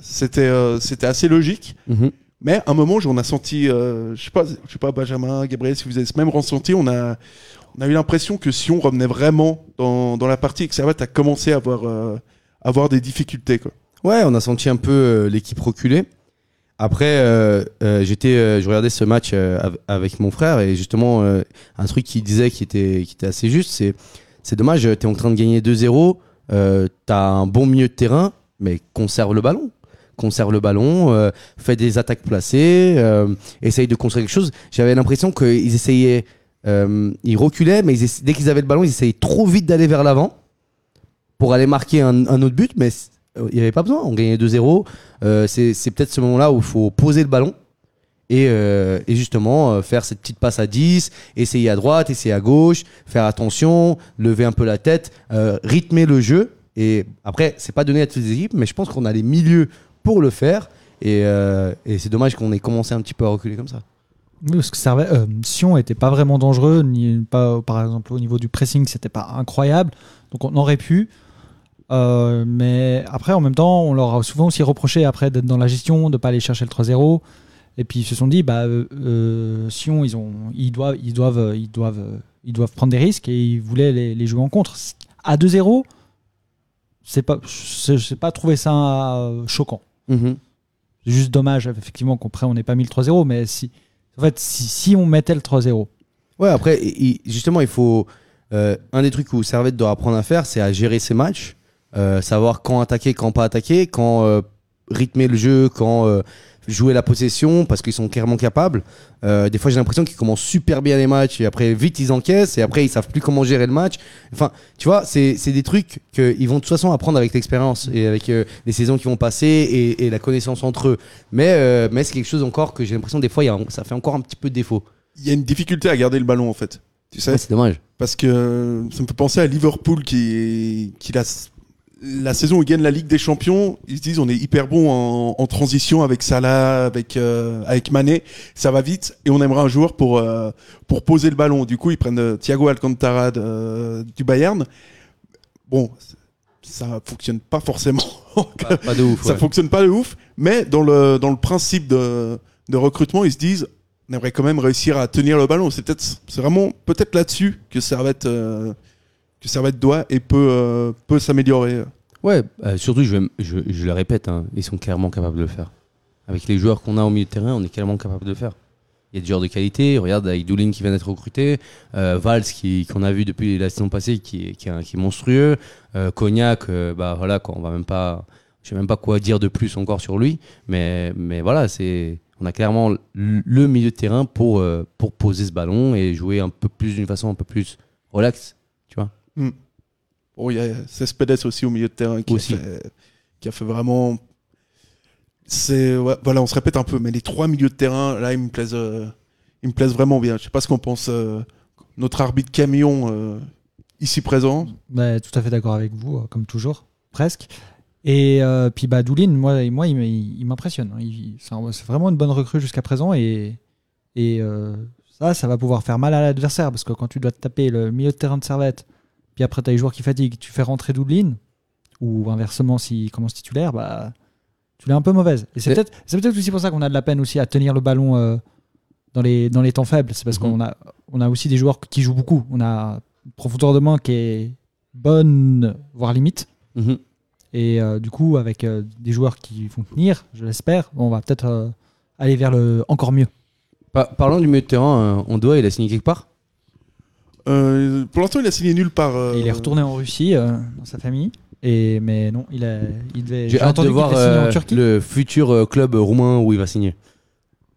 A: c'était, euh, c'était assez logique.
C: Mhm.
A: Mais à un moment, on a senti, euh, je sais pas, je sais pas, Benjamin, Gabriel, si vous avez ce même ressenti, on a, on a eu l'impression que Sion revenait vraiment dans, dans la partie et que Servette a commencé à avoir, euh, avoir des difficultés. Quoi.
C: Ouais, on a senti un peu euh, l'équipe reculer. Après, j'étais, je regardais ce match av- avec mon frère et justement, un truc qu'il disait qui était, qui était assez juste, c'est, c'est dommage, tu es en train de gagner 2-0, euh, tu as un bon milieu de terrain, mais conserve le ballon. Conserve le ballon, euh, fait des attaques placées, euh, essaye de construire quelque chose. J'avais l'impression qu'ils essayaient, ils reculaient, mais dès qu'ils avaient le ballon, ils essayaient trop vite d'aller vers l'avant pour aller marquer un, autre but, mais il n'y avait pas besoin. On gagnait 2-0. Euh, c'est c'est peut-être ce moment-là où il faut poser le ballon et, euh, et justement euh, faire cette petite passe à 10, essayer à droite, essayer à gauche, faire attention, lever un peu la tête, euh, rythmer le jeu. Et après, c'est pas donné à toutes les équipes, mais je pense qu'on a les milieux pour le faire. Et, c'est dommage qu'on ait commencé un petit peu à reculer comme ça.
B: Oui, parce que euh, Sion était pas vraiment dangereux, ni pas par exemple au niveau du pressing, c'était pas incroyable, donc on aurait pu. Mais après, en même temps, on leur a souvent aussi reproché après d'être dans la gestion, de pas aller chercher le 3-0. Et puis ils se sont dit, bah, euh, euh, Sion, ils ont, ils doivent, ils doivent, euh, ils doivent, euh, ils doivent prendre des risques et ils voulaient les, les jouer en contre. À 2-0, c'est pas, je sais pas trouvé ça choquant.
C: Mhm.
B: C'est juste dommage, effectivement, qu'après on n'ait pas mis le 3-0, mais si, en fait, si, si on mettait le 3-0,
C: Ouais, après, justement, il faut. euh, un des trucs où Servette doit apprendre à faire, c'est à gérer ses matchs, euh, savoir quand attaquer, quand pas attaquer, quand rythmer le jeu, quand euh, jouer la possession, parce qu'ils sont clairement capables. Euh, des fois, j'ai l'impression qu'ils commencent super bien les matchs et après, vite, ils encaissent et après, ils savent plus comment gérer le match. Enfin, tu vois, c'est c'est des trucs qu'ils vont de toute façon apprendre avec l'expérience et avec euh, les saisons qui vont passer et, et la connaissance entre eux. Mais, euh, mais c'est quelque chose encore que j'ai l'impression, des fois, y a ça fait encore un petit peu de défaut.
A: Il y a une difficulté à garder le ballon en fait. Tu sais?
C: Ouais, c'est dommage.
A: Parce que ça me fait penser à Liverpool qui, qui la, la saison où ils gagnent la Ligue des Champions, ils se disent on est hyper bon en, en transition avec Salah, avec, euh, avec Mané, ça va vite et on aimerait un joueur pour, euh, pour poser le ballon. Du coup, ils prennent euh, Thiago Alcantara de- du Bayern. Bon, ça fonctionne pas forcément.
C: Pas, pas de ouf.
A: ça
C: ouais.
A: fonctionne pas de ouf, mais dans le, dans le principe de, de recrutement, ils se disent on aimerait quand même réussir à tenir le ballon. C'est peut-être, c'est vraiment peut-être là-dessus que Servette, euh, que Servette doit et peut, euh, peut s'améliorer.
C: Ouais, euh, surtout, je, je, je le répète, hein, ils sont clairement capables de le faire. Avec les joueurs qu'on a au milieu de terrain, on est clairement capable de le faire. Il y a des joueurs de qualité, regarde avec Doulin qui vient d'être recruté, euh, Valls qui, qu'on a vu depuis la saison passée qui, est- qui, qui est monstrueux, Cognac, bah voilà, quoi, on va même pas, je sais même pas quoi dire de plus encore sur lui, mais, mais voilà, c'est, on a clairement le milieu de terrain pour, pour poser ce ballon et jouer un peu plus d'une façon un peu plus relax,
A: Bon, il y a Cespedes aussi au milieu de terrain qui,
C: Aussi.
A: A, fait, qui a fait vraiment. C'est ouais, voilà, on se répète un peu, mais les trois milieux de terrain, là, ils me plaisent, euh, ils me plaisent vraiment bien. Je sais pas ce qu'on pense. euh, notre arbitre camion euh, ici présent.
B: Bah, tout à fait d'accord avec vous, euh, comme toujours, presque. Et puis bah, Doulin, moi, moi il, m'impressionne. hein. C'est vraiment une bonne recrue jusqu'à présent. Et, et ça, ça va pouvoir faire mal à l'adversaire. Parce que quand tu dois te taper le milieu de terrain de Servette, puis après tu as les joueurs qui fatiguent, tu fais rentrer Doulin, ou inversement, s'il commence titulaire, bah, tu l'as un peu mauvaise. Et c'est peut-être peut-être aussi pour ça qu'on a de la peine aussi à tenir le ballon euh, dans, les, dans les temps faibles. C'est parce
C: Mhm.
B: qu'on a, on a aussi des joueurs qui jouent beaucoup. On a une profondeur de main qui est bonne, voire limite.
C: Mhm.
B: Et euh, du coup, avec euh, des joueurs qui vont tenir, je l'espère, on va peut-être aller vers le encore mieux.
C: Pa- parlons du milieu de terrain, on doit, il a signé quelque part?
A: Euh, pour l'instant, il a signé nulle part. euh,
B: il est retourné en Russie, euh, dans sa famille. Et, mais non, il, a, il devait.
C: J'ai hâte de voir euh,
B: en Turquie.
C: le futur euh, club roumain où il va signer.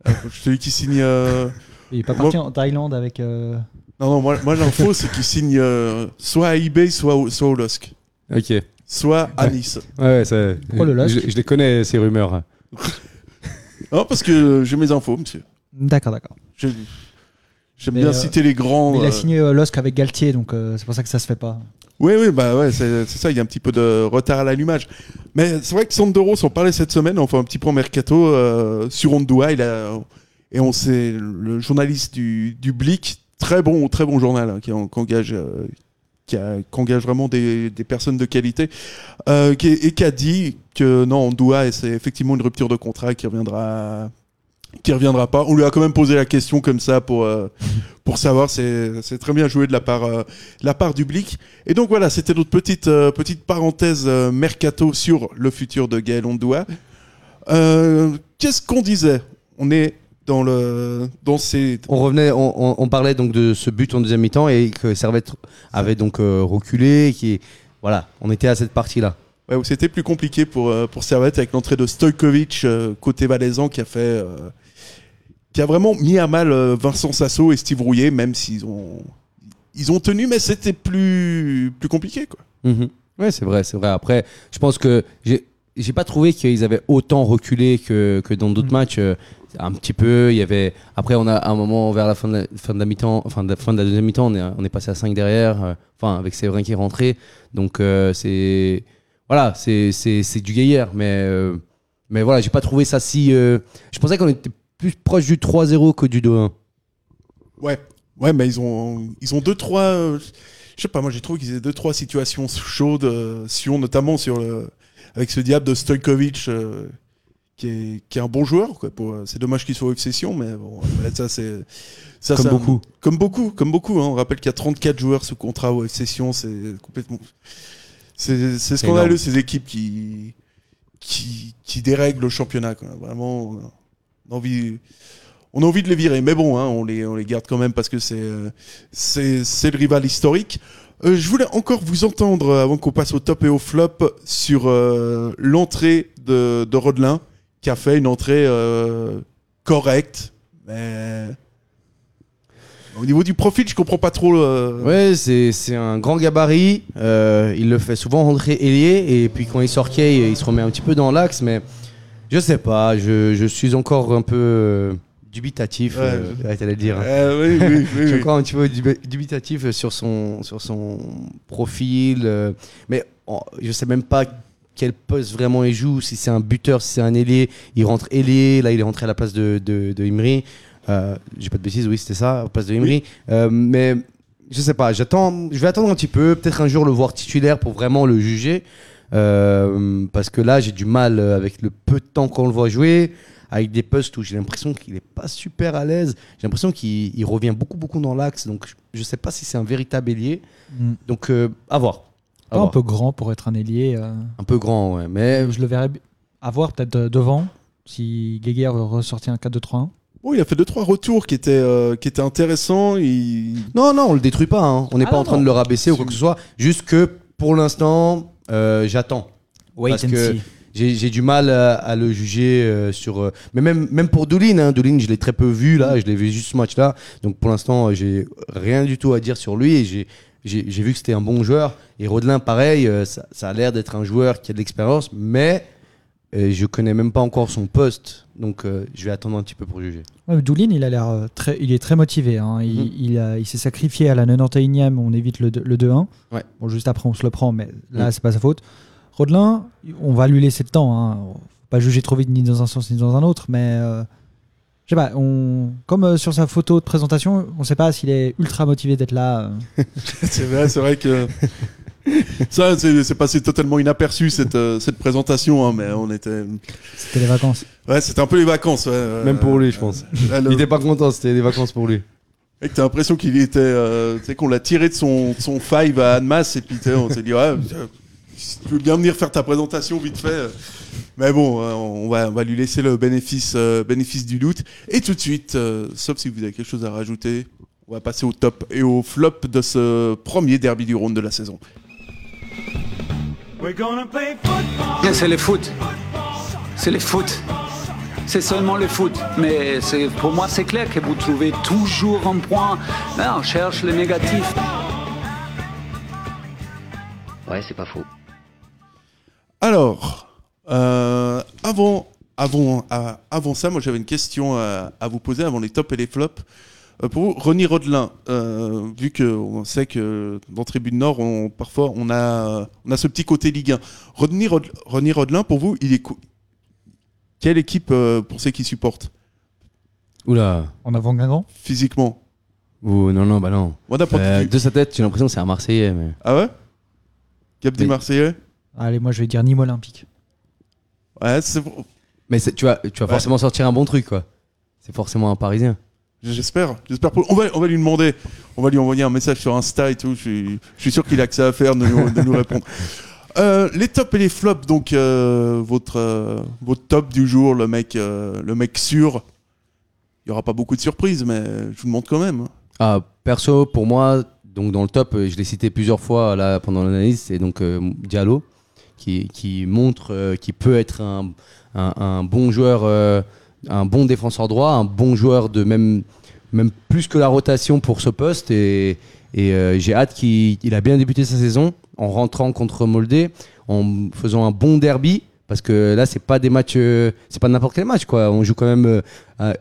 A: euh, celui qui signe. euh,
B: Il est pas parti en Thaïlande avec. euh,
A: Non, non, moi, moi l'info, c'est qu'il signe euh, soit à eBay, soit au, soit au LOSC.
C: Ok.
A: Soit à
C: Ouais.
A: Nice.
C: Ouais, ça,
B: Pourquoi le LOSC
C: je, je les connais, ces rumeurs.
A: Non, parce que j'ai mes infos, monsieur.
B: D'accord, d'accord.
A: Je- J'aime bien
B: euh,
A: citer les grands.
B: Il a
A: euh,
B: signé euh, LOSC avec Galtier, donc c'est pour ça que ça se fait pas.
A: Oui, oui, bah ouais, c'est ça, il y a un petit peu de retard à l'allumage. Mais c'est vrai que Sandero s'en parlait cette semaine, on fait un petit point mercato euh, sur Ondua, il a, et on sait, le journaliste du, du Blick, très bon, très bon journal, hein, qui, en- qui engage, euh, qui, a- qui engage vraiment des, des personnes de qualité, euh, qui, et qui a dit que non, Ondua, c'est effectivement une rupture de contrat qui reviendra qui reviendra pas. On lui a quand même posé la question comme ça pour, euh, pour savoir. C'est c'est très bien joué de la part, euh, de la part du Blick. Et donc voilà, c'était notre petite, euh, petite parenthèse mercato sur le futur de Gaël Ondoa. Euh, qu'est-ce qu'on disait? On est dans le dans ces
C: On revenait, on, on- on parlait donc de ce but en deuxième mi-temps et que Servette avait donc reculé. Qui, voilà, on était à cette partie-là.
A: Ouais, où c'était plus compliqué pour, pour Servette avec l'entrée de Stojkovic côté valaisan qui a fait qui a vraiment mis à mal euh, Vincent Sasso et Steve Rouillet même s'ils ont ils ont tenu mais c'était plus plus compliqué quoi.
C: Mhm. Ouais, c'est vrai, c'est vrai. Après, je pense que j'ai j'ai pas trouvé qu'ils avaient autant reculé que, que dans d'autres
B: Mhm.
C: matchs. Euh, Un petit peu, il y avait. Après, on a à un moment vers la fin de la, fin de la mi-temps, enfin de la fin de la deuxième mi-temps, on est, on est passé à 5 derrière. euh, Enfin, avec Séverin qui est rentré. Donc euh, c'est voilà, c'est c'est c'est du gaillard, mais euh, mais voilà, j'ai pas trouvé ça si. euh, je pensais qu'on était plus proche du 3-0 que du 2-1.
A: Ouais. Ouais, mais ils ont ils ont deux trois euh, je sais pas moi j'ai trouvé qu'ils avaient deux trois situations chaudes euh, Sion notamment sur le avec ce diable de Stojkovic euh, qui est qui est un bon joueur quoi pour euh, c'est dommage qu'il soit au FC Sion mais bon ça c'est ça
C: Comme
A: un-
C: beaucoup.
A: comme beaucoup comme beaucoup hein. on rappelle qu'il y a 34 joueurs sous contrat au FC Sion c'est complètement c'est c'est scandaleux ces équipes qui qui qui dérèglent le championnat quoi. vraiment on a envie de les virer, mais bon, hein, on, les, garde quand même parce que c'est euh, le rival historique. Euh, je voulais encore vous entendre, euh, avant qu'on passe au top et au flop, sur l'entrée de, de Rodelin, qui a fait une entrée correcte, mais au niveau du profil, je comprends pas trop. euh,
C: Ouais, c'est un grand gabarit. il le fait souvent rentrer ailier et puis quand il sort Kay, il se remet un petit peu dans l'axe, mais je sais pas. Je, je suis encore un peu euh, dubitatif.
A: Ouais,
C: euh, t'allais le dire. hein.
A: euh, oui, oui, oui,
C: Je suis encore un petit peu dub- dubitatif sur son, sur son profil. euh, mais oh, je sais même pas quel poste vraiment il joue. Si c'est un buteur, si c'est un ailier. Il rentre ailier. Là, il est rentré à la place de, de, de Imri. J'ai pas de bêtises, oui, c'était ça, à la place de Imri. Mais je sais pas. J'attends. Je vais attendre un petit peu. Peut-être un jour le voir titulaire pour vraiment le juger. Euh, parce que là, j'ai du mal euh, avec le peu de temps qu'on le voit jouer avec des postes où j'ai l'impression qu'il est pas super à l'aise. J'ai l'impression qu'il il revient beaucoup, beaucoup dans l'axe. Donc, je- je sais pas si c'est un véritable ailier.
B: Mm.
C: Donc, euh, à voir. À
B: un
C: voir.
B: peu grand pour être un ailier. euh,
C: Un peu grand, ouais. Mais
B: je le verrais bi- avoir peut-être de- devant si Guéguer ressortit un 4-2-3-1.
A: Bon, il a fait deux trois retours qui étaient euh, qui étaient intéressants.
C: Non, non, on le détruit pas. hein. On n'est
B: Ah
C: pas
B: non,
C: en train de le rabaisser ou quoi que ce soit. Juste que pour l'instant, euh, j'attends. Parce que-. J'ai du mal à, à le juger euh, sur. euh, mais même, même pour Doulin, hein, Doulin, je l'ai très peu vu là, je l'ai vu juste ce match-là. Donc pour l'instant, euh, j'ai rien du tout à dire sur lui et j'ai. Vu que c'était un bon joueur. Et Rodelin, pareil, ça, ça a l'air d'être un joueur qui a de l'expérience, mais euh, je connais même pas encore son poste. Donc euh, je vais attendre un petit peu pour juger.
B: Ouais, Doulin, il a l'air euh, très, il est très motivé. hein. Il,
C: Mhm.
B: il a- il s'est sacrifié à la 91e, on évite le, deux- le 2-1.
C: Ouais.
B: Bon, juste après, on se le prend, mais là,
C: Mhm.
B: c'est pas sa faute. Rodelin, on va lui laisser le temps. Hein. Faut Pas juger trop vite ni dans un sens ni dans un autre, mais euh, je sais pas. On, comme euh, sur sa photo de présentation, on sait pas s'il est ultra motivé d'être là. euh.
A: C'est vrai, c'est vrai que ça, c'est passé totalement inaperçu cette euh, cette présentation, hein, mais on était.
B: C'était les vacances.
A: Ouais, c'était un peu les vacances. ouais, euh,
C: Même pour lui, je pense. Il était pas content, c'était des vacances pour lui.
A: Mec, t'as l'impression qu'il était, euh, tu sais, qu'on l'a tiré de son, de son five à Annemasse et puis on s'est dit, ouais, si tu veux bien venir faire ta présentation vite fait. Mais bon, euh, on va, on va lui laisser le bénéfice, euh, bénéfice du doute. Et tout de suite, euh, sauf si vous avez quelque chose à rajouter, on va passer au top et au flop de ce premier derby du Rhône de la saison.
D: C'est le foot. C'est le foot. C'est seulement le foot. Mais c'est- pour moi, c'est clair que vous trouvez toujours un point. Là, on cherche le négatif.
E: Ouais, c'est pas faux.
A: Alors, euh, avant, avant, à- avant ça, moi j'avais une question à, à vous poser avant les tops et les flops. Euh, pour vous, Ronny Rodelin, euh, vu qu'on sait que dans Tribune Nord, on, parfois on a, on a ce petit côté Ligue 1. Ronny, Rod- Rodelin, pour vous, il est co- quelle équipe euh, pour ceux qui supportent?
C: Oula.
B: En avant Guingamp?
A: Physiquement
C: Ouh, non, non, bah non. Euh, de sa tête, j'ai l'impression que c'est un Marseillais. Mais...
A: Ah ouais? Cap des. Marseillais?
B: Allez, moi, je vais dire Nîmes Olympique.
A: Ouais, c'est bon.
C: Mais c'est- tu vas, tu vas
A: Ouais.
C: forcément sortir un bon truc, quoi. C'est forcément un Parisien.
A: J'espère, j'espère. Pour... On va, on va lui demander, on va lui envoyer un message sur Insta et tout. Je suis, je suis sûr qu'il a que ça à faire de nous, de nous répondre. Euh, les tops et les flops, donc euh, votre, euh, votre top du jour, le mec, euh, le mec sûr. Il n'y aura pas beaucoup de surprises, mais je vous demande quand même.
C: Ah, perso, pour moi, donc dans le top, je l'ai cité plusieurs fois là pendant l'analyse, c'est donc euh, Diallo qui, qui montre euh, qu'il peut être un, un- un bon joueur, euh, un bon défenseur droit, un bon joueur de même, même plus que la rotation pour ce poste. Et, euh, j'ai hâte qu'il il a bien débuté sa saison en rentrant contre Moldé, en faisant un bon derby. Parce que là, c'est pas euh, pas n'importe quel match, quoi. On joue quand même euh,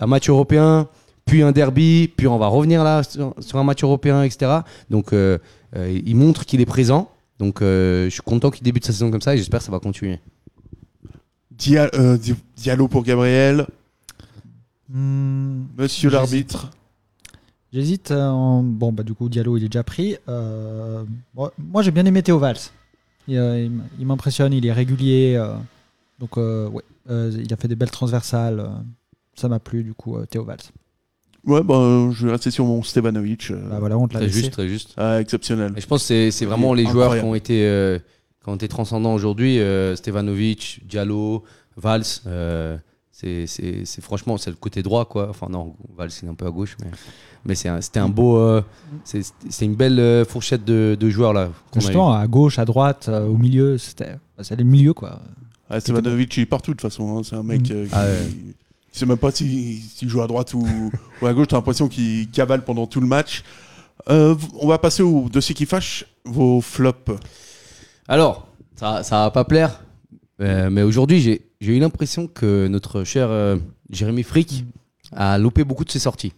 C: un match européen, puis un derby, puis on va revenir là sur, sur un match européen, etc. Donc, il montre qu'il est présent. Donc, je suis content qu'il débute sa saison comme ça et j'espère que ça va continuer.
A: Dia- Di- Diallo pour Gabriel,
B: Hmm,
A: monsieur l'arbitre.
B: J'hésite. euh, en... Bon, bah, du coup, Diallo, il est déjà pris. Euh, Moi, moi, j'ai bien aimé Théo Valls. Il, euh, il m'impressionne, il est régulier. euh, Donc, euh, ouais, euh, il a fait des belles transversales. Ça m'a plu, du coup, euh, Théo Valls.
A: Ouais, bah, je vais rester sur mon Stevanovic. euh,
B: Bah, voilà, on te l'a
C: Très
B: laissé.
C: juste, très juste.
A: ah, exceptionnel.
C: Et je pense que c'est- vraiment les
A: Incroyable.
C: joueurs qui ont été, euh, qui ont été transcendants aujourd'hui. euh, Stevanovic, Diallo, Valls. C'est c'est- c'est franchement c'est le côté droit quoi. Enfin non, Valls c'est un peu à gauche, mais, mais c'est un- c'était un beau, euh, c'est c'est une belle euh, fourchette de, de joueurs là.
B: Justement, à gauche, à droite, euh, au milieu, c'était bah, c'est le milieu, quoi.
A: Ah, Stevanovic, il est partout de toute façon. hein. C'est un mec
B: Mm.
A: euh, qui.
C: Ah ouais.
A: Je sais même pas s'il s'il joue à droite ou, ou à gauche. T'as l'impression qu'il cavale pendant tout le match. Euh, on va passer au dossier qui fâche. Vos flops.
C: Alors, ça, ça va pas plaire, euh, mais aujourd'hui, j'ai j'ai eu l'impression que notre cher euh, Jérémy Frick a loupé beaucoup de ses sorties.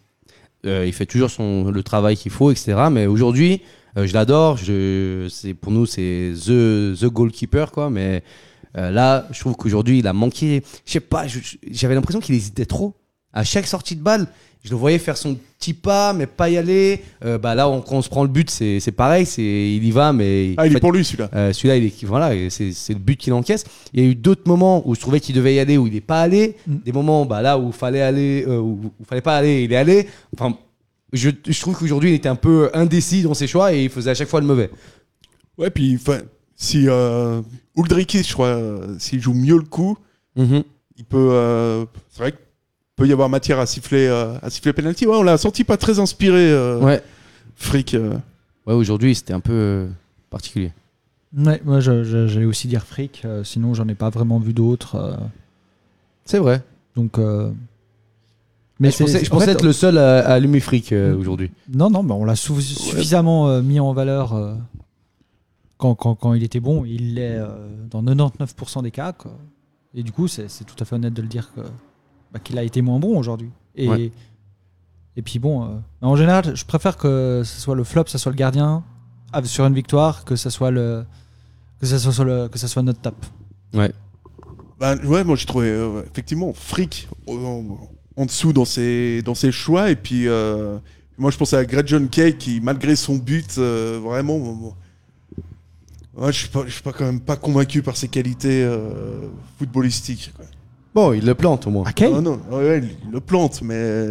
C: Euh, il fait toujours son, le travail qu'il faut, etc. Mais aujourd'hui, euh, je l'adore. Je, pour nous, c'est the, the goalkeeper, quoi. Mais là, je trouve qu'aujourd'hui, il a manqué. Je sais pas, j'avais l'impression qu'il hésitait trop. À chaque sortie de balle, je le voyais faire son petit pas, mais pas y aller. Euh, bah là, on- quand on se prend le but, c'est c'est pareil. C'est il y va, mais
A: Ah, il est
C: fait,
A: pour lui celui-là.
C: euh, celui-là, il est voilà, et c'est c'est le but qu'il encaisse. Il y a eu d'autres moments où je trouvais qu'il devait y aller, où il n'est pas allé.
B: Mm.
C: Des moments, bah là où il fallait aller, euh, où, où fallait pas aller, il est allé. Enfin, je, je trouve qu'aujourd'hui, il était un peu indécis dans ses choix et il faisait à chaque fois le mauvais.
A: Ouais, puis enfin, si euh, Uldrikis, je crois, euh, s'il joue mieux le coup, il peut. euh, c'est vrai qu'il peut y avoir matière à siffler, euh, à siffler penalty. Ouais, on l'a senti pas très inspiré, euh,
C: Ouais.
A: Frick. euh.
C: Ouais, aujourd'hui, c'était un peu euh, particulier.
B: Ouais, moi, je- je- j'allais aussi dire fric. euh, sinon, j'en ai pas vraiment vu d'autres. euh,
C: C'est vrai.
B: donc. euh,
C: Mais je
B: c'est-
C: pensais, je
B: en
C: pensais
B: fait,
C: être le seul à, à allumer fric euh,
B: Mm.
C: aujourd'hui.
B: Non, non, mais on l'a sou- suffisamment euh, mis en valeur euh, quand, quand, quand il était bon. Il l'est euh, dans 99% des cas. quoi. Et du coup, c'est c'est tout à fait honnête de le dire que, bah, qu'il a été moins bon aujourd'hui. Et,
C: Ouais.
B: et puis bon, euh, en général, je préfère que ce soit le flop, ça soit le gardien sur une victoire, que ça soit le que ça soit, le, que ça soit notre top.
A: Ben, ouais, moi j'ai trouvé euh, effectivement Frick en, en dessous dans ses, dans ses choix. Et puis, euh, moi je pensais à Greg John Kay qui, malgré son but, euh, vraiment. bon, ouais, je suis pas, je suis pas quand même pas convaincu par ses qualités euh, footballistiques. quoi.
C: Bon, il le plante au moins.
B: Ok.
A: Ah non, ouais, ouais, il le plante, mais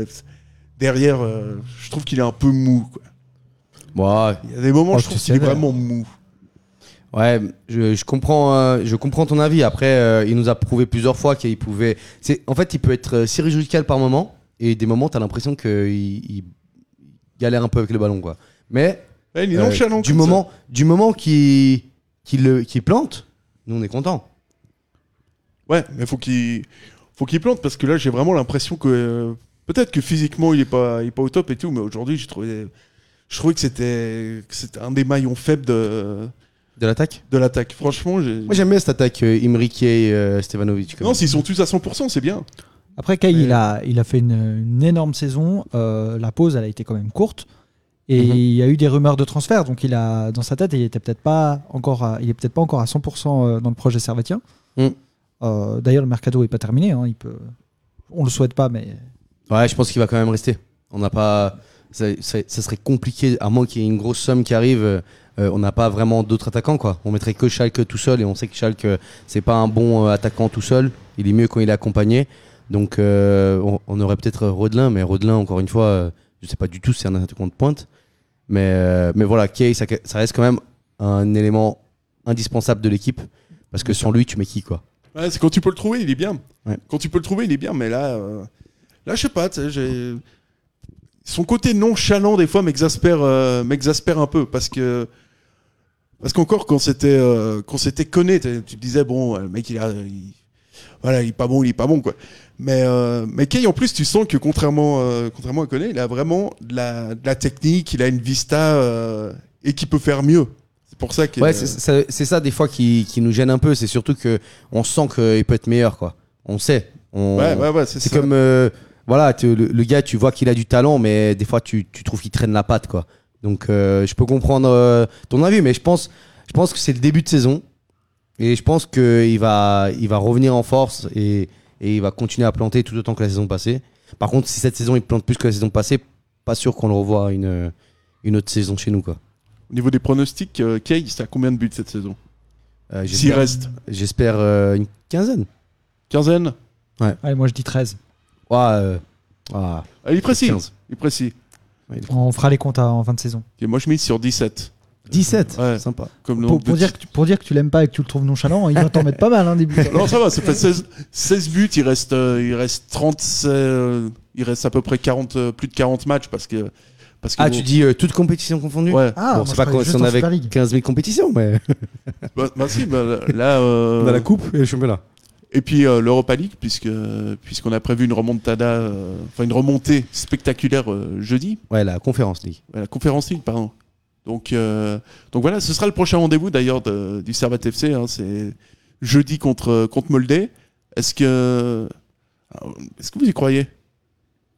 A: derrière, euh, je trouve qu'il est un peu mou. quoi.
C: Ouais,
A: Il y a des moments,
B: Oh,
A: je trouve qu'il est vraiment mou.
C: Ouais, je, je comprends, euh, je comprends ton avis. Après, euh, il nous a prouvé plusieurs fois qu'il pouvait. C'est, en fait, il peut être euh, chirurgical par moment, et des moments, t'as l'impression qu'il il galère un peu avec le ballon, quoi. Mais
A: Ouais, il est
C: euh,
A: nonchalant.
C: du
A: ça.
C: moment, du moment qu'il, qu'il le, qu'il plante, nous on est content.
A: Ouais, mais faut qu'il faut qu'il plante parce que là j'ai vraiment l'impression que euh, peut-être que physiquement il est pas il est pas au top et tout, mais aujourd'hui j'ai trouvé je trouvais que c'était c'était un des maillons faibles de
C: De l'attaque?
A: de l'attaque. Franchement, j'ai
C: Moi j'aime bien cette attaque euh, Imrique et euh, Stevanovic.
A: non s'ils sont tous à 100%, c'est bien.
B: Après, Kay,
A: Mais-
B: il, a, il a fait une, une énorme saison. Euh, la pause, elle a été quand même courte. Et
C: Mhm.
B: il y a eu des rumeurs de transfert. Donc, il a, dans sa tête, il était peut-être pas encore à, il est peut-être pas encore à 100% euh, dans le projet servétien.
C: Mhm.
B: Euh, D'ailleurs, le mercato est pas terminé. hein. Il peut, on le souhaite pas, mais
C: Ouais, je pense qu'il va quand même rester. On n'a pas. Ça, ça- ça serait compliqué, à moins qu'il y ait une grosse somme qui arrive. euh, on n'a pas vraiment d'autres attaquants, quoi. On mettrait que Schalke tout seul, et on sait que Schalke, c'est pas un bon euh, attaquant tout seul. Il est mieux quand il est accompagné. Donc, on, on aurait peut-être Rodelin, mais Rodelin, encore une fois, je sais pas du tout si c'est un attaquant de pointe. Mais, mais voilà, Kay, ça, ça reste quand même un élément indispensable de l'équipe. Parce que sans lui, tu mets qui quoi
A: Ouais, c'est quand tu peux le trouver, il est bien.
C: Ouais.
A: Quand tu peux le trouver, il est bien. Mais là, euh, là, je sais pas. j'ai- Son côté nonchalant des fois m'exaspère, euh, m'exaspère un peu parce que parce qu'encore quand c'était euh, quand c'était Koné, t'es- tu te disais bon, le mec il a, il- voilà, il est pas bon, il est pas bon quoi. Mais euh, mais Kay en plus, tu sens que contrairement euh, contrairement à Koné, il a vraiment de la, de la technique, il a une vista et qui peut faire mieux. C'est pour ça que
C: Ouais, c'est ça, c'est ça des fois qui, qui nous gêne un peu. C'est surtout que on sent qu'il peut être meilleur, quoi. On sait. On-
A: ouais, ouais, ouais, c'est
C: comme euh, voilà, le, le gars, tu vois qu'il a du talent, mais des fois tu, tu trouves qu'il traîne la patte, quoi. Donc euh, je peux comprendre euh, ton avis, mais je pense, je pense que c'est le début de saison et je pense qu'il va, il va revenir en force et, et il va continuer à planter tout autant que la saison passée. Par contre, si cette saison il plante plus que la saison passée, pas sûr qu'on le revoit une, une autre saison chez nous, quoi.
A: Au niveau des pronostics, euh, Kay, c'est à combien de buts cette saison
C: Euh,
A: S'il reste
C: J'espère euh, une quinzaine.
A: quinzaine.
B: Allez, moi je dis 13.
C: Ouais, euh, ah,
A: Ah, il est précis.
C: 15.
A: Il est précis.
B: On fera les comptes à- en fin de saison.
A: Et moi, je mise sur 17.
C: 17,
A: Ouais.
C: sympa.
A: Comme
B: Pour,
A: nombre
B: pour
A: de
B: dire que tu, pour dire que tu l'aimes pas et que tu le trouves nonchalant, il va t'en mettre pas mal, hein, début.
A: Non, ça va, ça fait 16, 16 buts, il reste, euh, il reste 30, euh, il reste à peu près 40, euh, plus de 40 matchs parce que. Parce que
C: Ah, tu dis euh, toutes compétitions confondues
A: Ouais.
B: Ah,
C: Bon, c'est pas si on avait
B: Super League.
C: 15 000 compétitions, mais.
A: Bah, bah si, bah, là. euh,
C: On a la coupe et le championnat.
A: Et puis euh, l'Europa League, puisque, puisqu'on a prévu une remontada, euh, enfin une remontée spectaculaire euh, jeudi,
C: Ouais, la conférence League.
A: la conférence League, pardon. Donc, euh, donc voilà, ce sera le prochain rendez-vous d'ailleurs du Servette FC. hein, c'est jeudi contre, contre Moldé. Est-ce que, est-ce que vous y croyez?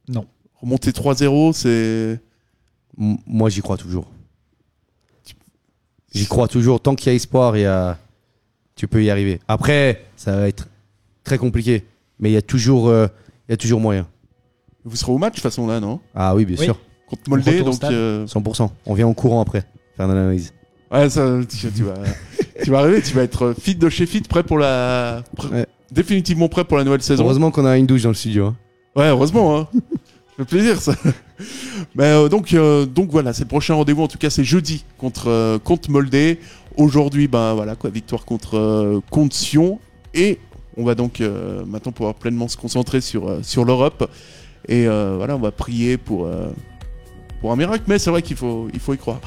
B: Non.
A: Remonter 3-0, c'est.
C: M- moi, j'y crois toujours. J'y crois toujours. Tant qu'il y a espoir, il y a... tu peux y arriver. Après, ça va être très compliqué. Mais il y, a toujours, euh, il y a toujours moyen.
A: Vous serez au match de toute façon là, non?
C: Ah oui, bien
B: Oui.
C: sûr.
A: Contre Moldé, donc.
B: stade.
A: euh,
C: 100%. On vient en courant après. Faire une analyse.
A: Ouais, ça, tu, tu vas, tu vas arriver, tu vas être fit de chez fit, prêt pour la. prêt-
C: Ouais.
A: Définitivement prêt pour la nouvelle saison.
C: Heureusement qu'on a une douche dans le studio. hein.
A: Ouais, heureusement, hein. Ça fait plaisir ça. Mais euh, donc, euh, donc voilà, c'est le prochain rendez-vous. En tout cas, c'est jeudi contre, euh, contre Moldé. Aujourd'hui, ben voilà quoi, victoire contre, euh, contre Sion. Et on va donc euh, maintenant pouvoir pleinement se concentrer sur, euh, sur l'Europe. Et euh, voilà, on va prier pour, euh, pour un miracle. Mais c'est vrai qu'il faut, il faut y croire.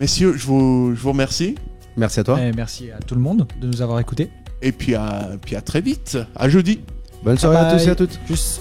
A: Messieurs, je vous, je vous remercie.
C: Merci à toi.
B: Et merci à tout le monde de nous avoir écoutés.
A: Et puis à, puis à très vite. À jeudi.
C: Bonne soirée à
B: Bye
C: tous et à toutes.
B: Tchuss.